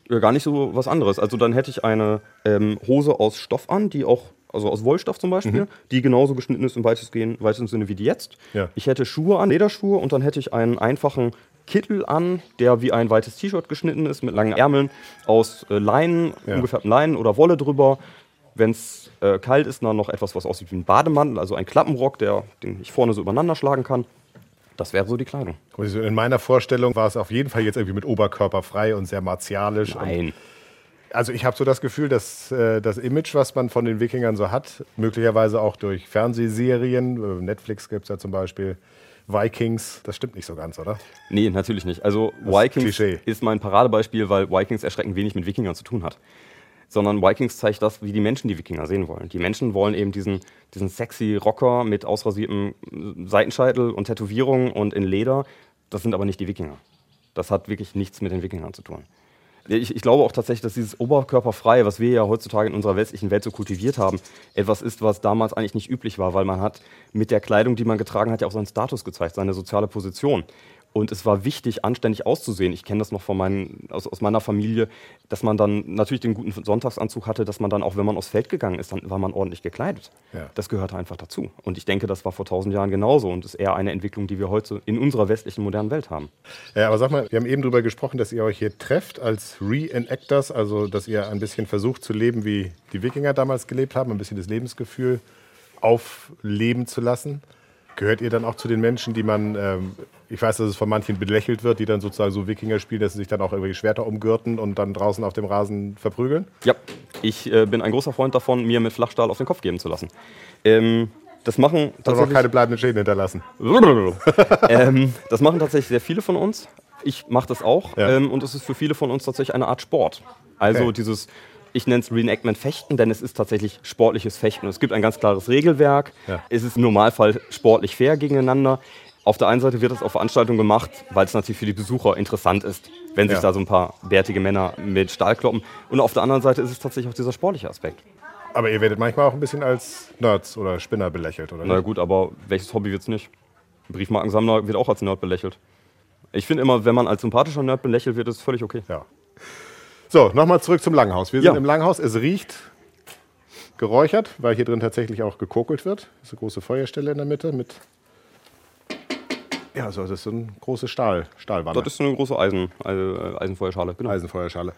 Speaker 1: Ja, gar nicht so was anderes. Also dann hätte ich eine ähm, Hose aus Stoff an, die auch, also aus Wollstoff zum Beispiel, die genauso geschnitten ist im weitestgehend, weitesten Sinne wie die jetzt.
Speaker 3: Ja.
Speaker 1: Ich hätte Schuhe an, Lederschuhe und dann hätte ich einen einfachen Kittel an, der wie ein weites T-Shirt geschnitten ist, mit langen Ärmeln, aus äh, Leinen,
Speaker 3: Ja.
Speaker 1: ungefärbten Leinen oder Wolle drüber. Wenn es äh, kalt ist, dann noch etwas, was aussieht wie ein Bademantel, also ein Klappenrock, der, den ich vorne so übereinander schlagen kann. Das wäre so die Kleidung.
Speaker 3: Also In meiner Vorstellung war es auf jeden Fall jetzt irgendwie mit Oberkörper frei und sehr martialisch. Und
Speaker 1: Nein.
Speaker 3: Also ich habe so das Gefühl, dass äh, das Image, was man von den Wikingern so hat, möglicherweise auch durch Fernsehserien, äh, Netflix gibt es ja zum Beispiel, Vikings, das stimmt nicht so ganz, oder?
Speaker 1: Nee, natürlich nicht. Also
Speaker 3: Das ist
Speaker 1: Vikings
Speaker 3: Klischee.
Speaker 1: ist mein Paradebeispiel, weil Vikings erschreckend wenig mit Wikingern zu tun hat. Sondern Vikings zeigt das, wie die Menschen die Wikinger sehen wollen. Die Menschen wollen eben diesen, diesen sexy Rocker mit ausrasiertem Seitenscheitel und Tätowierungen und in Leder. Das sind aber nicht die Wikinger. Das hat wirklich nichts mit den Wikingern zu tun. Ich, ich glaube auch tatsächlich, dass dieses Oberkörperfreie, was wir ja heutzutage in unserer westlichen Welt so kultiviert haben, etwas ist, was damals eigentlich nicht üblich war, weil man hat mit der Kleidung, die man getragen hat, ja auch seinen Status gezeigt, seine soziale Position. Und es war wichtig, anständig auszusehen. Ich kenne das noch von meinen, aus, aus meiner Familie, dass man dann natürlich den guten Sonntagsanzug hatte, dass man dann auch, wenn man aufs Feld gegangen ist, dann war man ordentlich gekleidet.
Speaker 3: Ja.
Speaker 1: Das gehörte einfach dazu. Und ich denke, das war vor tausend Jahren genauso und ist eher eine Entwicklung, die wir heute in unserer westlichen modernen Welt haben.
Speaker 3: Ja, aber sag mal, wir haben eben darüber gesprochen, dass ihr euch hier trefft als Reenactors, also dass ihr ein bisschen versucht zu leben, wie die Wikinger damals gelebt haben, ein bisschen das Lebensgefühl aufleben zu lassen. Gehört ihr dann auch zu den Menschen, die man, ähm, ich weiß, dass es von manchen belächelt wird, die dann sozusagen so Wikinger spielen, dass sie sich dann auch irgendwie Schwerter umgürten und dann draußen auf dem Rasen verprügeln?
Speaker 1: Ja, ich äh, bin ein großer Freund davon, mir mit Flachstahl auf den Kopf geben zu lassen. Ähm, das machen
Speaker 3: Das auch keine bleibenden Schäden hinterlassen.
Speaker 1: ähm, das machen tatsächlich sehr viele von uns. Ich mache das auch.
Speaker 3: Ja.
Speaker 1: Ähm, und es ist für viele von uns tatsächlich eine Art Sport. Also
Speaker 3: Okay.
Speaker 1: dieses, ich nenne es Reenactment Fechten, denn es ist tatsächlich sportliches Fechten. Es gibt ein ganz klares Regelwerk.
Speaker 3: Ja.
Speaker 1: Es ist im Normalfall sportlich fair gegeneinander. Auf der einen Seite wird es auf Veranstaltungen gemacht, weil es natürlich für die Besucher interessant ist, wenn sich
Speaker 3: Ja.
Speaker 1: da so ein paar bärtige Männer mit Stahl kloppen. Und auf der anderen Seite ist es tatsächlich auch dieser sportliche Aspekt.
Speaker 3: Aber ihr werdet manchmal auch ein bisschen als Nerds oder Spinner belächelt, oder?
Speaker 1: Na
Speaker 3: nicht?
Speaker 1: gut, aber welches Hobby wird's nicht? Briefmarkensammler wird auch als Nerd belächelt. Ich finde immer, wenn man als sympathischer Nerd belächelt wird, ist es völlig okay.
Speaker 3: Ja. So, nochmal zurück zum Langhaus. Wir sind
Speaker 1: Ja.
Speaker 3: im Langhaus. Es riecht geräuchert, weil hier drin tatsächlich auch gekokelt wird. Das ist eine große Feuerstelle in der Mitte mit. Ja, so, das ist so eine große Stahl, Stahlwanne.
Speaker 1: Das ist eine große Eisen, äh, Eisenfeuerschale. Genau.
Speaker 3: Eisenfeuerschale.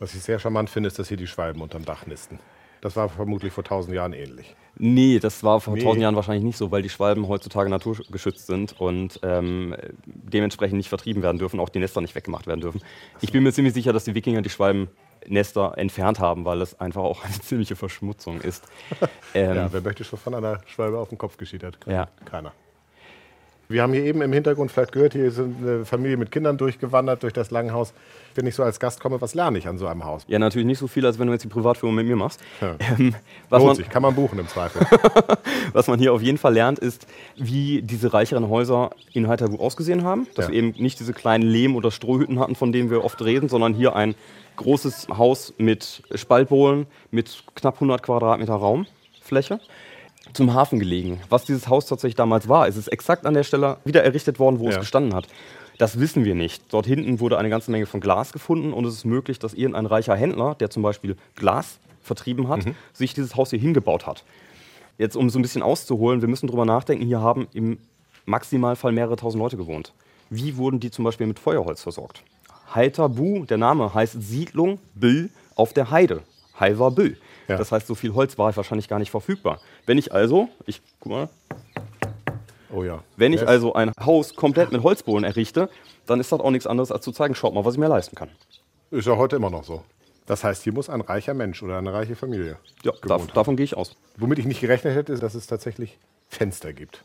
Speaker 3: Was ich sehr charmant finde, ist, dass hier die Schwalben unterm Dach nisten. Das war vermutlich vor tausend Jahren ähnlich.
Speaker 1: Nee, das war vor
Speaker 3: Nee.
Speaker 1: tausend Jahren wahrscheinlich nicht so, weil die Schwalben heutzutage naturgeschützt sind und ähm, dementsprechend nicht vertrieben werden dürfen, auch die Nester nicht weggemacht werden dürfen. Ich bin mir ziemlich sicher, dass die Wikinger die Schwalbennester entfernt haben, weil es einfach auch eine ziemliche Verschmutzung ist. Ähm,
Speaker 3: Ja, wer möchte schon von einer Schwalbe auf den Kopf geschiedert?
Speaker 1: Ja.
Speaker 3: Keiner. Wir haben hier eben im Hintergrund vielleicht gehört, hier sind eine Familie mit Kindern durchgewandert durch das Langhaus. Wenn ich so als Gast komme, was lerne ich an so einem Haus?
Speaker 1: ja, natürlich nicht so viel, als wenn du jetzt die Privatführung mit mir machst.
Speaker 3: Ja.
Speaker 1: Ähm, was
Speaker 3: Lohnt
Speaker 1: man,
Speaker 3: sich, kann man buchen im Zweifel.
Speaker 1: Was man hier auf jeden Fall lernt, ist, wie diese reicheren Häuser in Heiterbu ausgesehen haben. Dass
Speaker 3: Ja.
Speaker 1: wir eben nicht diese kleinen Lehm- oder Strohhütten hatten, von denen wir oft reden, sondern hier ein großes Haus mit Spaltbohlen, mit knapp 100 Quadratmeter Raumfläche. Zum Hafen gelegen. Was dieses Haus tatsächlich damals war, ist es exakt an der Stelle wieder errichtet worden, wo
Speaker 3: Ja.
Speaker 1: es gestanden hat. Das wissen wir nicht. Dort hinten wurde eine ganze Menge von Glas gefunden und es ist möglich, dass irgendein reicher Händler, der zum Beispiel Glas vertrieben hat,
Speaker 3: Mhm.
Speaker 1: sich dieses Haus hier hingebaut hat. Jetzt, um so ein bisschen auszuholen, wir müssen drüber nachdenken, hier haben im Maximalfall mehrere tausend Leute gewohnt. Wie wurden die zum Beispiel mit Feuerholz versorgt? Heiterbu, der Name heißt Siedlung Büll auf der Heide. Heil war Büll.
Speaker 3: Ja.
Speaker 1: Das heißt, so viel Holz war wahrscheinlich gar nicht verfügbar. Wenn ich also, ich guck mal,
Speaker 3: Oh ja.
Speaker 1: wenn ich also ein Haus komplett mit Holzbohlen errichte, dann ist das auch nichts anderes, als zu zeigen, schaut mal, was ich mir leisten kann.
Speaker 3: Ist ja heute immer noch so. Das heißt, hier muss ein reicher Mensch oder eine reiche Familie
Speaker 1: Ja,
Speaker 3: haben.
Speaker 1: davon gehe ich aus.
Speaker 3: Womit ich nicht gerechnet hätte, ist, dass es tatsächlich Fenster gibt.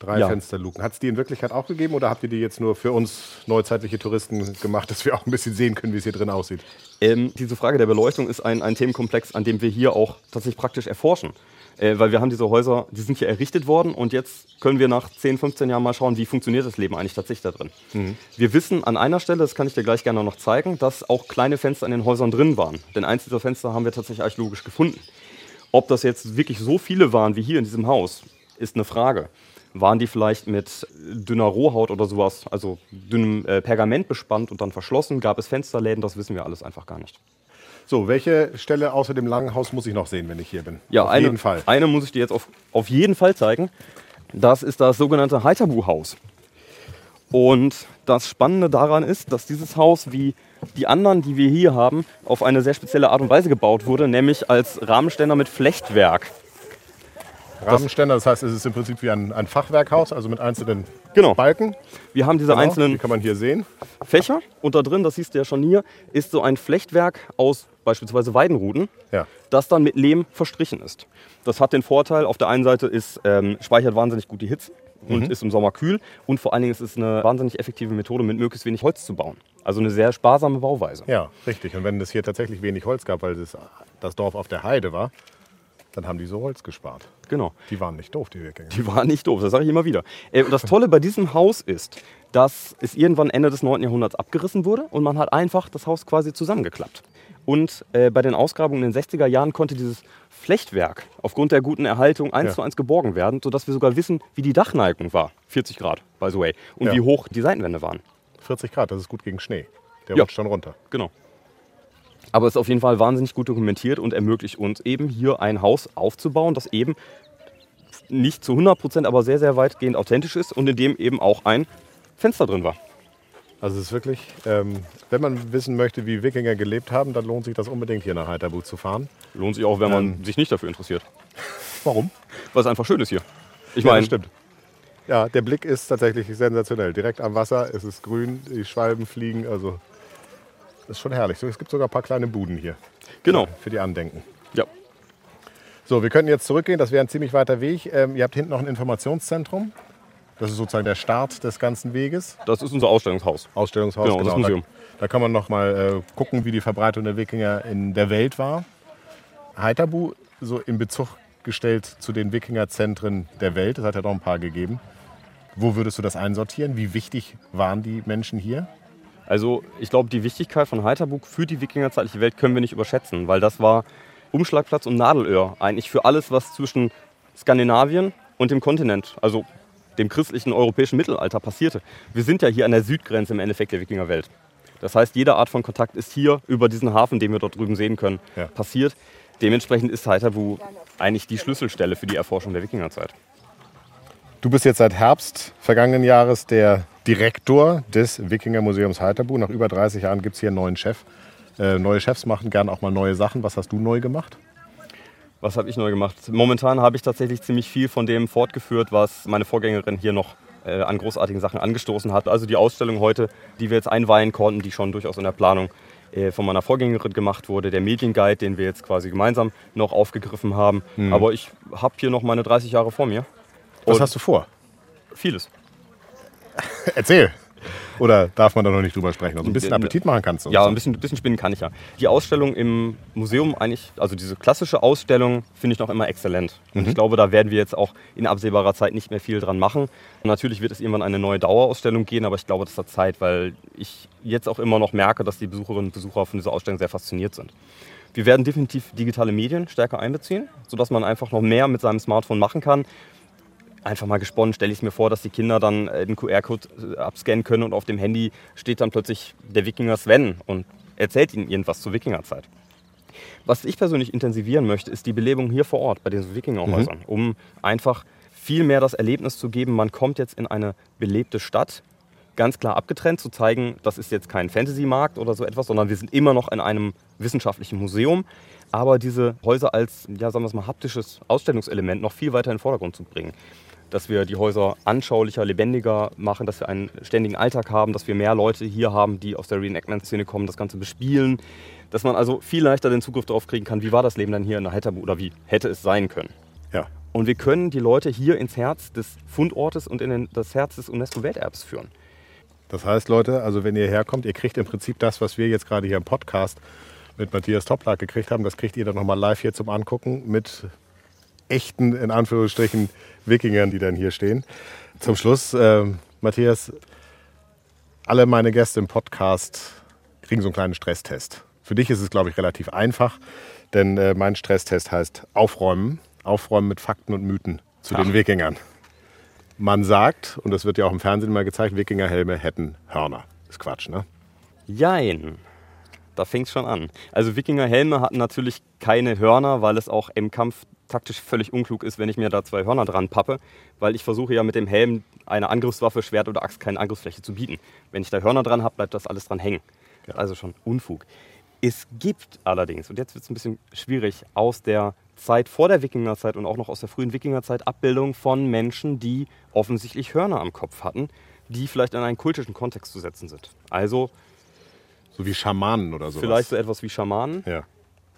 Speaker 3: Drei
Speaker 1: Ja.
Speaker 3: Fensterluken. Hat es die in Wirklichkeit auch gegeben oder habt ihr die jetzt nur für uns neuzeitliche Touristen gemacht, dass wir auch ein bisschen sehen können, wie es hier drin aussieht?
Speaker 1: Ähm, diese Frage der Beleuchtung ist ein, ein Themenkomplex, an dem wir hier auch tatsächlich praktisch erforschen. Äh, weil wir haben diese Häuser, die sind hier errichtet worden und jetzt können wir nach 10, 15 Jahren mal schauen, wie funktioniert das Leben eigentlich tatsächlich da drin. Wir wissen an einer Stelle, das kann ich dir gleich gerne noch zeigen, dass auch kleine Fenster in den Häusern drin waren. Denn eins dieser Fenster haben wir tatsächlich archäologisch gefunden. Ob das jetzt wirklich so viele waren wie hier in diesem Haus, ist eine Frage. Waren die vielleicht mit dünner Rohhaut oder sowas, also dünnem äh, Pergament bespannt und dann verschlossen? Gab es Fensterläden? Das wissen wir alles einfach gar nicht.
Speaker 3: So, welche Stelle außer dem langen Haus muss ich noch sehen, wenn ich hier bin?
Speaker 1: Ja,
Speaker 3: Auf
Speaker 1: eine,
Speaker 3: jeden Fall.
Speaker 1: eine muss ich dir jetzt auf, auf jeden Fall zeigen. Das ist das sogenannte Heiterbu-Haus. Und das Spannende daran ist, dass dieses Haus wie die anderen, die wir hier haben, auf eine sehr spezielle Art und Weise gebaut wurde, nämlich als Rahmenständer mit Flechtwerk.
Speaker 3: Rahmenständer, das heißt, es ist im Prinzip wie ein, ein Fachwerkhaus, also mit einzelnen
Speaker 1: Genau.
Speaker 3: Balken.
Speaker 1: Wir haben diese
Speaker 3: Genau,
Speaker 1: einzelnen
Speaker 3: Die kann man hier sehen.
Speaker 1: Fächer und da drin, das siehst du ja schon hier, ist so ein Flechtwerk aus beispielsweise Weidenruten,
Speaker 3: Ja.
Speaker 1: das dann mit Lehm verstrichen ist. Das hat den Vorteil, auf der einen Seite ist, ähm, speichert wahnsinnig gut die Hitze und
Speaker 3: Mhm.
Speaker 1: ist im Sommer kühl und vor allen Dingen ist es eine wahnsinnig effektive Methode, mit möglichst wenig Holz zu bauen. Also eine sehr sparsame Bauweise.
Speaker 3: Ja, richtig. Und wenn es hier tatsächlich wenig Holz gab, weil das, das Dorf auf der Heide war, dann haben die so Holz gespart.
Speaker 1: Genau.
Speaker 3: Die waren nicht doof, die Wikinger.
Speaker 1: Die waren nicht doof, das sage ich immer wieder. Äh, und das Tolle bei diesem Haus ist, dass es irgendwann Ende des 9. Jahrhunderts abgerissen wurde und man hat einfach das Haus quasi zusammengeklappt. Und äh, bei den Ausgrabungen in den 60er Jahren konnte dieses Flechtwerk aufgrund der guten Erhaltung eins
Speaker 3: Ja.
Speaker 1: zu eins geborgen werden, sodass wir sogar wissen, wie die Dachneigung war. 40 Grad, by the way. Und
Speaker 3: Ja.
Speaker 1: wie hoch die Seitenwände waren.
Speaker 3: 40 Grad, das ist gut gegen Schnee. Der
Speaker 1: Ja.
Speaker 3: rutscht schon runter.
Speaker 1: Genau. Aber es ist auf jeden Fall wahnsinnig gut dokumentiert und ermöglicht uns eben hier ein Haus aufzubauen, das eben nicht zu 100 Prozent, aber sehr, sehr weitgehend authentisch ist und in dem eben auch ein Fenster drin war.
Speaker 3: Also es ist wirklich, ähm, wenn man wissen möchte, wie Wikinger gelebt haben, dann lohnt sich das unbedingt hier nach Heiterbu zu fahren.
Speaker 1: Lohnt sich auch, wenn man
Speaker 3: Ähm.
Speaker 1: sich nicht dafür interessiert.
Speaker 3: Warum?
Speaker 1: Weil es einfach schön ist hier. Ich
Speaker 3: Ja,
Speaker 1: meine,
Speaker 3: das stimmt. Ja, der Blick ist tatsächlich sensationell. Direkt am Wasser, es ist grün, die Schwalben fliegen, also das ist schon herrlich. So, Es gibt sogar ein paar kleine Buden hier
Speaker 1: genau.
Speaker 3: für die Andenken.
Speaker 1: Ja.
Speaker 3: So, wir könnten jetzt zurückgehen, das wäre ein ziemlich weiter Weg. Ähm, ihr habt hinten noch ein Informationszentrum. Das ist sozusagen der Start des ganzen Weges.
Speaker 1: Das ist unser Ausstellungshaus.
Speaker 3: Ausstellungshaus.
Speaker 1: Genau, das Museum.
Speaker 3: Da, da kann man noch mal äh, gucken, wie die Verbreitung der Wikinger in der Welt war. Heiterbu so in Bezug gestellt zu den Wikingerzentren der Welt. Es hat ja doch ein paar gegeben. Wo würdest du das einsortieren? Wie wichtig waren die Menschen hier?
Speaker 1: Also ich glaube, die Wichtigkeit von Heiterburg für die wikingerzeitliche Welt können wir nicht überschätzen, weil das war Umschlagplatz und Nadelöhr eigentlich für alles, was zwischen Skandinavien und dem Kontinent, also dem christlichen europäischen Mittelalter passierte. Wir sind ja hier an der Südgrenze im Endeffekt der Wikingerwelt. Das heißt, jede Art von Kontakt ist hier über diesen Hafen, den wir dort drüben sehen können,
Speaker 3: Ja.
Speaker 1: passiert. Dementsprechend ist Heiterbu eigentlich die Schlüsselstelle für die Erforschung der Wikingerzeit.
Speaker 3: Du bist jetzt seit Herbst vergangenen Jahres der Direktor des Wikingermuseums Heiterbu. Nach über 30 Jahren gibt es hier einen neuen Chef. Äh, neue Chefs machen gern auch mal neue Sachen. Was hast du neu gemacht?
Speaker 1: Was habe ich neu gemacht? Momentan habe ich tatsächlich ziemlich viel von dem fortgeführt, was meine Vorgängerin hier noch äh, an großartigen Sachen angestoßen hat. Also die Ausstellung heute, die wir jetzt einweihen konnten, die schon durchaus in der Planung äh, von meiner Vorgängerin gemacht wurde. Der Medienguide, den wir jetzt quasi gemeinsam noch aufgegriffen haben. Aber ich habe hier noch meine 30 Jahre vor mir.
Speaker 3: Was
Speaker 1: Und
Speaker 3: hast du vor?
Speaker 1: Vieles.
Speaker 3: Erzähl. Oder darf man da noch nicht drüber sprechen? Also ein bisschen Appetit machen kannst du.
Speaker 1: Ja, ein bisschen, ein bisschen spinnen kann ich ja. Die Ausstellung im Museum eigentlich, also diese klassische Ausstellung, finde ich noch immer exzellent. Und ich glaube, da werden wir jetzt auch in absehbarer Zeit nicht mehr viel dran machen. Und natürlich wird es irgendwann eine neue Dauerausstellung gehen, aber ich glaube, das hat Zeit, weil ich jetzt auch immer noch merke, dass die Besucherinnen und Besucher von dieser Ausstellung sehr fasziniert sind. Wir werden definitiv digitale Medien stärker einbeziehen, sodass man einfach noch mehr mit seinem Smartphone machen kann. Einfach mal gesponnen, stelle ich mir vor, dass die Kinder dann äh, den QR-Code äh, abscannen können und auf dem Handy steht dann plötzlich der Wikinger Sven und erzählt ihnen irgendwas zur Wikingerzeit. Was ich persönlich intensivieren möchte, ist die Belebung hier vor Ort bei den Wikingerhäusern, um einfach viel mehr das Erlebnis zu geben, man kommt jetzt in eine belebte Stadt, ganz klar abgetrennt, zu zeigen, das ist jetzt kein Fantasy-Markt oder so etwas, sondern wir sind immer noch in einem wissenschaftlichen Museum, aber diese Häuser als, ja, sagen wir es mal, haptisches Ausstellungselement noch viel weiter in den Vordergrund zu bringen. Dass wir die Häuser anschaulicher, lebendiger machen, dass wir einen ständigen Alltag haben, dass wir mehr Leute hier haben, die aus der Reenactment-Szene kommen, das Ganze bespielen. Dass man also viel leichter den Zugriff darauf kriegen kann, wie war das Leben dann hier in der Heiterbu oder wie hätte es sein können.
Speaker 3: Ja.
Speaker 1: Und wir können die Leute hier ins Herz des Fundortes und in den, das Herz des UNESCO-Welterbs führen.
Speaker 3: Das heißt, Leute, also wenn ihr herkommt, ihr kriegt im Prinzip das, was wir jetzt gerade hier im Podcast mit Matthias Toplak gekriegt haben, das kriegt ihr dann nochmal live hier zum Angucken mit echten, in Anführungsstrichen, Wikingern, die dann hier stehen. Zum Schluss, ähm, Matthias, alle meine Gäste im Podcast kriegen so einen kleinen Stresstest. Für dich ist es, glaube ich, relativ einfach, denn äh, mein Stresstest heißt Aufräumen. Aufräumen mit Fakten und Mythen zu den
Speaker 1: Ach.
Speaker 3: Wikingern. Man sagt, und das wird ja auch im Fernsehen mal gezeigt, Wikingerhelme hätten Hörner. Ist Quatsch, ne?
Speaker 1: Jein. Da fängt es schon an. Also Wikingerhelme hatten natürlich keine Hörner, weil es auch im Kampf taktisch völlig unklug ist, wenn ich mir da zwei Hörner dran pappe, weil ich versuche ja mit dem Helm eine Angriffswaffe, Schwert oder Axt keine Angriffsfläche zu bieten. Wenn ich da Hörner dran habe, bleibt das alles dran hängen. Also schon Unfug. Es gibt allerdings, und jetzt wird es ein bisschen schwierig, aus der Zeit vor der Wikingerzeit und auch noch aus der frühen Wikingerzeit Abbildungen von Menschen, die offensichtlich Hörner am Kopf hatten, die vielleicht in einen kultischen Kontext zu setzen sind. Also
Speaker 3: So wie Schamanen oder so.
Speaker 1: vielleicht so etwas wie Schamanen.
Speaker 3: Ja.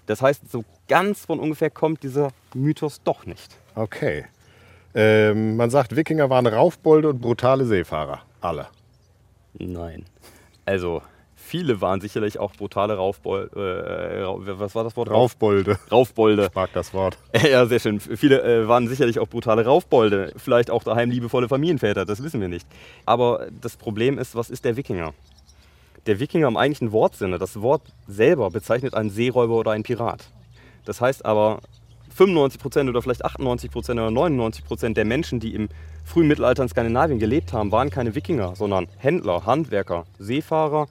Speaker 1: Das heißt, so ganz von ungefähr kommt dieser Mythos doch nicht.
Speaker 3: Okay. Ähm, man sagt, Wikinger waren Raufbolde und brutale Seefahrer. Alle.
Speaker 1: Nein. Also, viele waren sicherlich auch brutale Raufbolde. Äh, was war das Wort?
Speaker 3: Raufbolde.
Speaker 1: Raufbolde.
Speaker 3: Ich mag das Wort.
Speaker 1: Ja, sehr schön. Viele äh, waren sicherlich auch brutale Raufbolde. Vielleicht auch daheim liebevolle Familienväter, das wissen wir nicht. Aber das Problem ist, was ist der Wikinger? Der Wikinger im eigentlichen Wortsinne, das Wort selber bezeichnet einen Seeräuber oder einen Pirat. Das heißt aber, 95% oder vielleicht 98% oder 99% der Menschen, die im frühen Mittelalter in Skandinavien gelebt haben, waren keine Wikinger, sondern Händler, Handwerker, Seefahrer,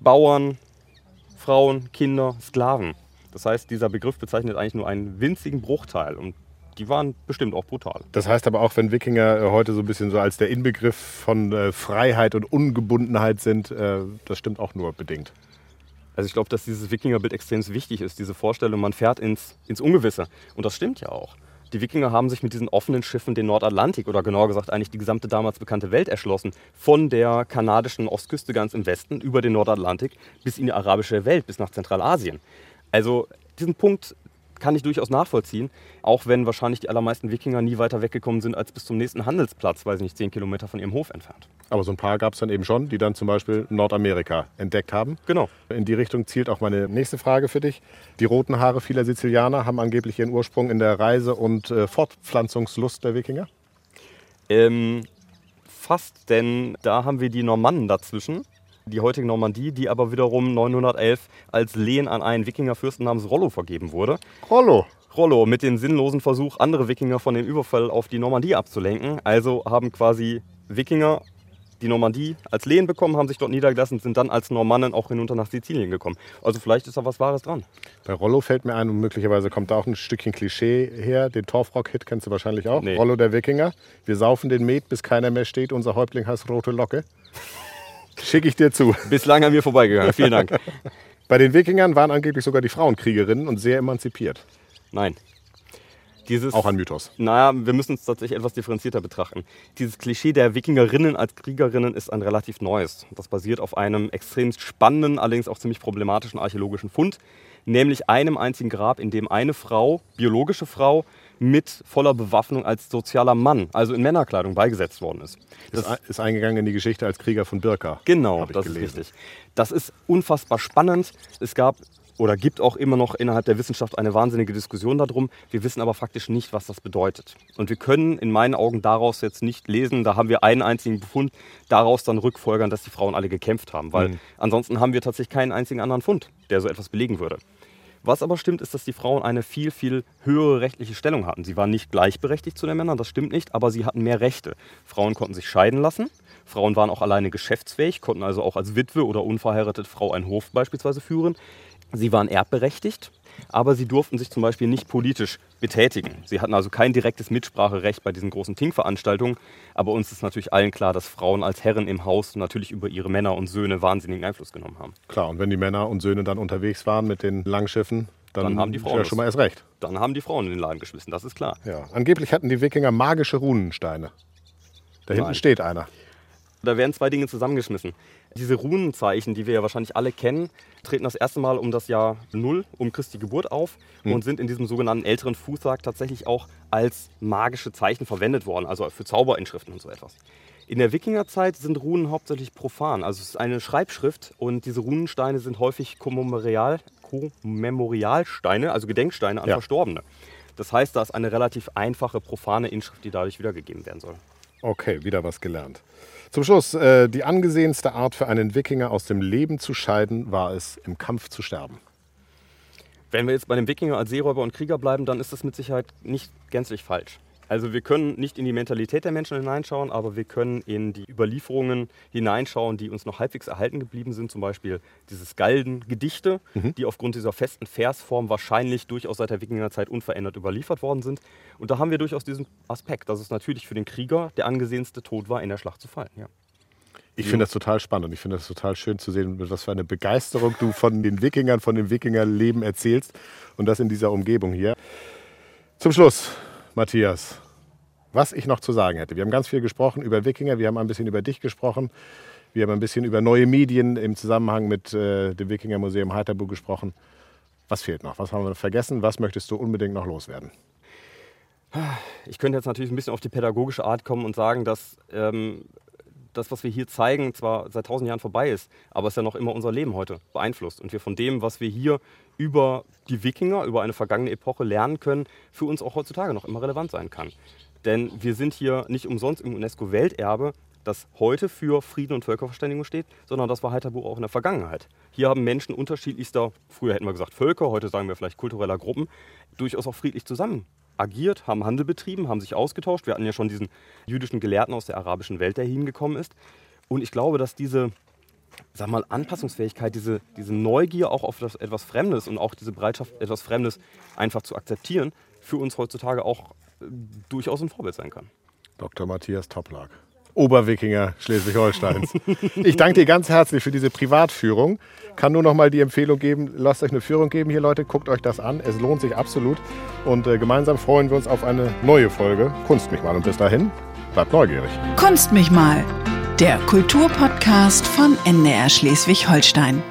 Speaker 1: Bauern, Frauen, Kinder, Sklaven. Das heißt, dieser Begriff bezeichnet eigentlich nur einen winzigen Bruchteil und die waren bestimmt auch brutal.
Speaker 3: Das heißt aber auch, wenn Wikinger äh, heute so ein bisschen so als der Inbegriff von äh, Freiheit und Ungebundenheit sind, äh, das stimmt auch nur bedingt.
Speaker 1: Also ich glaube, dass dieses Wikingerbild extrem wichtig ist, diese Vorstellung, man fährt ins, ins Ungewisse. Und das stimmt ja auch. Die Wikinger haben sich mit diesen offenen Schiffen den Nordatlantik oder genauer gesagt eigentlich die gesamte damals bekannte Welt erschlossen. Von der kanadischen Ostküste ganz im Westen über den Nordatlantik bis in die arabische Welt, bis nach Zentralasien. Also diesen Punkt kann ich durchaus nachvollziehen, auch wenn wahrscheinlich die allermeisten Wikinger nie weiter weggekommen sind als bis zum nächsten Handelsplatz, weiß ich nicht, zehn Kilometer von ihrem Hof entfernt.
Speaker 3: Aber so ein paar gab es dann eben schon, die dann zum Beispiel Nordamerika entdeckt haben.
Speaker 1: Genau.
Speaker 3: In die Richtung zielt auch meine nächste Frage für dich. Die roten Haare vieler Sizilianer haben angeblich ihren Ursprung in der Reise- und äh, Fortpflanzungslust der Wikinger.
Speaker 1: Ähm, fast, denn da haben wir die Normannen dazwischen, die heutige Normandie, die aber wiederum 911 als Lehen an einen Wikingerfürsten namens Rollo vergeben wurde.
Speaker 3: Rollo.
Speaker 1: Rollo mit dem sinnlosen Versuch, andere Wikinger von dem Überfall auf die Normandie abzulenken. Also haben quasi Wikinger die Normandie als Lehen bekommen, haben sich dort niedergelassen, sind dann als Normannen auch hinunter nach Sizilien gekommen. Also vielleicht ist da was Wahres dran.
Speaker 3: Bei Rollo fällt mir ein, und möglicherweise kommt da auch ein Stückchen Klischee her. Den Torfrock-Hit kennst du wahrscheinlich auch.
Speaker 1: Nee.
Speaker 3: Rollo der Wikinger. Wir saufen den Met, bis keiner mehr steht. Unser Häuptling heißt rote Locke. Schicke ich dir zu.
Speaker 1: Bislang an mir vorbeigegangen. Vielen Dank.
Speaker 3: Bei den Wikingern waren angeblich sogar die Frauen Kriegerinnen und sehr emanzipiert.
Speaker 1: Nein. Dieses
Speaker 3: Auch ein Mythos.
Speaker 1: Naja, wir müssen es tatsächlich etwas differenzierter betrachten. Dieses Klischee der Wikingerinnen als Kriegerinnen ist ein relativ neues. Das basiert auf einem extrem spannenden, allerdings auch ziemlich problematischen archäologischen Fund, nämlich einem einzigen Grab, in dem eine Frau, biologische Frau, mit voller Bewaffnung als sozialer Mann, also in Männerkleidung, beigesetzt worden ist.
Speaker 3: Ist, ein- ist eingegangen in die Geschichte als Krieger von Birka.
Speaker 1: Genau, das
Speaker 3: gelesen.
Speaker 1: ist richtig. Das ist unfassbar spannend. Es gab oder gibt auch immer noch innerhalb der Wissenschaft eine wahnsinnige Diskussion darum. Wir wissen aber faktisch nicht, was das bedeutet. Und wir können in meinen Augen daraus jetzt nicht lesen, da haben wir einen einzigen Befund, daraus dann rückfolgern, dass die Frauen alle gekämpft haben. Weil ansonsten haben wir tatsächlich keinen einzigen anderen Fund, der so etwas belegen würde. Was aber stimmt, ist, dass die Frauen eine viel, viel höhere rechtliche Stellung hatten. Sie waren nicht gleichberechtigt zu den Männern, das stimmt nicht, aber sie hatten mehr Rechte. Frauen konnten sich scheiden lassen. Frauen waren auch alleine geschäftsfähig, konnten also auch als Witwe oder unverheiratete Frau einen Hof beispielsweise führen. Sie waren erbberechtigt, aber sie durften sich zum Beispiel nicht politisch betätigen. Sie hatten also kein direktes Mitspracherecht bei diesen großen Ting-Veranstaltungen. Aber uns ist natürlich allen klar, dass Frauen als Herren im Haus natürlich über ihre Männer und Söhne wahnsinnigen Einfluss genommen haben.
Speaker 3: Klar, und wenn die Männer und Söhne dann unterwegs waren mit den Langschiffen, dann,
Speaker 1: Dann haben die Frauen
Speaker 3: ja schon mal erst recht.
Speaker 1: Dann haben die Frauen in den Laden geschmissen, das ist klar.
Speaker 3: Ja. Angeblich hatten die Wikinger magische Runensteine. Da hinten
Speaker 1: Nein.
Speaker 3: steht einer.
Speaker 1: Da werden zwei Dinge zusammengeschmissen. Diese Runenzeichen, die wir ja wahrscheinlich alle kennen, treten das erste Mal um das Jahr Null, um Christi Geburt auf und sind in diesem sogenannten älteren Fußsack tatsächlich auch als magische Zeichen verwendet worden, also für Zauberinschriften und so etwas. In der Wikingerzeit sind Runen hauptsächlich profan, also es ist eine Schreibschrift und diese Runensteine sind häufig Kommemorial, Kommemorialsteine, also Gedenksteine an
Speaker 3: Ja.
Speaker 1: Verstorbene. Das heißt, da ist eine relativ einfache, profane Inschrift, die dadurch wiedergegeben werden soll.
Speaker 3: Okay, wieder was gelernt. Zum Schluss, äh, die angesehenste Art für einen Wikinger aus dem Leben zu scheiden, war es, im Kampf zu sterben.
Speaker 1: Wenn wir jetzt bei dem Wikinger als Seeräuber und Krieger bleiben, dann ist das mit Sicherheit nicht gänzlich falsch. Also wir können nicht in die Mentalität der Menschen hineinschauen, aber wir können in die Überlieferungen hineinschauen, die uns noch halbwegs erhalten geblieben sind. Zum Beispiel diese Skalden-Gedichte, mhm. die aufgrund dieser festen Versform wahrscheinlich durchaus seit der Wikingerzeit unverändert überliefert worden sind. Und da haben wir durchaus diesen Aspekt, dass es natürlich für den Krieger der angesehenste Tod war, in der Schlacht zu fallen. Ja.
Speaker 3: Ich finde das total spannend und ich finde das total schön zu sehen, mit was für eine Begeisterung du von den Wikingern, von dem Wikingerleben erzählst und das in dieser Umgebung hier. Zum Schluss, Matthias, was ich noch zu sagen hätte. Wir haben ganz viel gesprochen über Wikinger, wir haben ein bisschen über dich gesprochen, wir haben ein bisschen über neue Medien im Zusammenhang mit äh, dem Wikinger Museum Heiterbu gesprochen. Was fehlt noch? Was haben wir vergessen? Was möchtest du unbedingt noch loswerden?
Speaker 1: Ich könnte jetzt natürlich ein bisschen auf die pädagogische Art kommen und sagen, dass ähm, das, was wir hier zeigen, zwar seit tausend Jahren vorbei ist, aber es ja noch immer unser Leben heute beeinflusst. Und wir von dem, was wir hier über die Wikinger, über eine vergangene Epoche lernen können, für uns auch heutzutage noch immer relevant sein kann. Denn wir sind hier nicht umsonst im UNESCO-Welterbe, das heute für Frieden und Völkerverständigung steht, sondern das war Heiterbuch auch in der Vergangenheit. Hier haben Menschen unterschiedlichster, früher hätten wir gesagt Völker, heute sagen wir vielleicht kultureller Gruppen, durchaus auch friedlich zusammen agiert, haben Handel betrieben, haben sich ausgetauscht. Wir hatten ja schon diesen jüdischen Gelehrten aus der arabischen Welt, der hingekommen ist. Und ich glaube, dass diese sag mal, Anpassungsfähigkeit, diese, diese Neugier auch auf das, etwas Fremdes und auch diese Bereitschaft, etwas Fremdes einfach zu akzeptieren, für uns heutzutage auch äh, durchaus ein Vorbild sein kann.
Speaker 3: Dr. Matthias Toplak. Oberwikinger Schleswig-Holsteins. Ich danke dir ganz herzlich für diese Privatführung. Kann nur noch mal die Empfehlung geben, lasst euch eine Führung geben hier, Leute. Guckt euch das an. Es lohnt sich absolut. Und äh, gemeinsam freuen wir uns auf eine neue Folge Kunst mich mal. Und bis dahin, bleibt neugierig.
Speaker 2: Kunst mich mal. Der Kulturpodcast von NDR Schleswig-Holstein.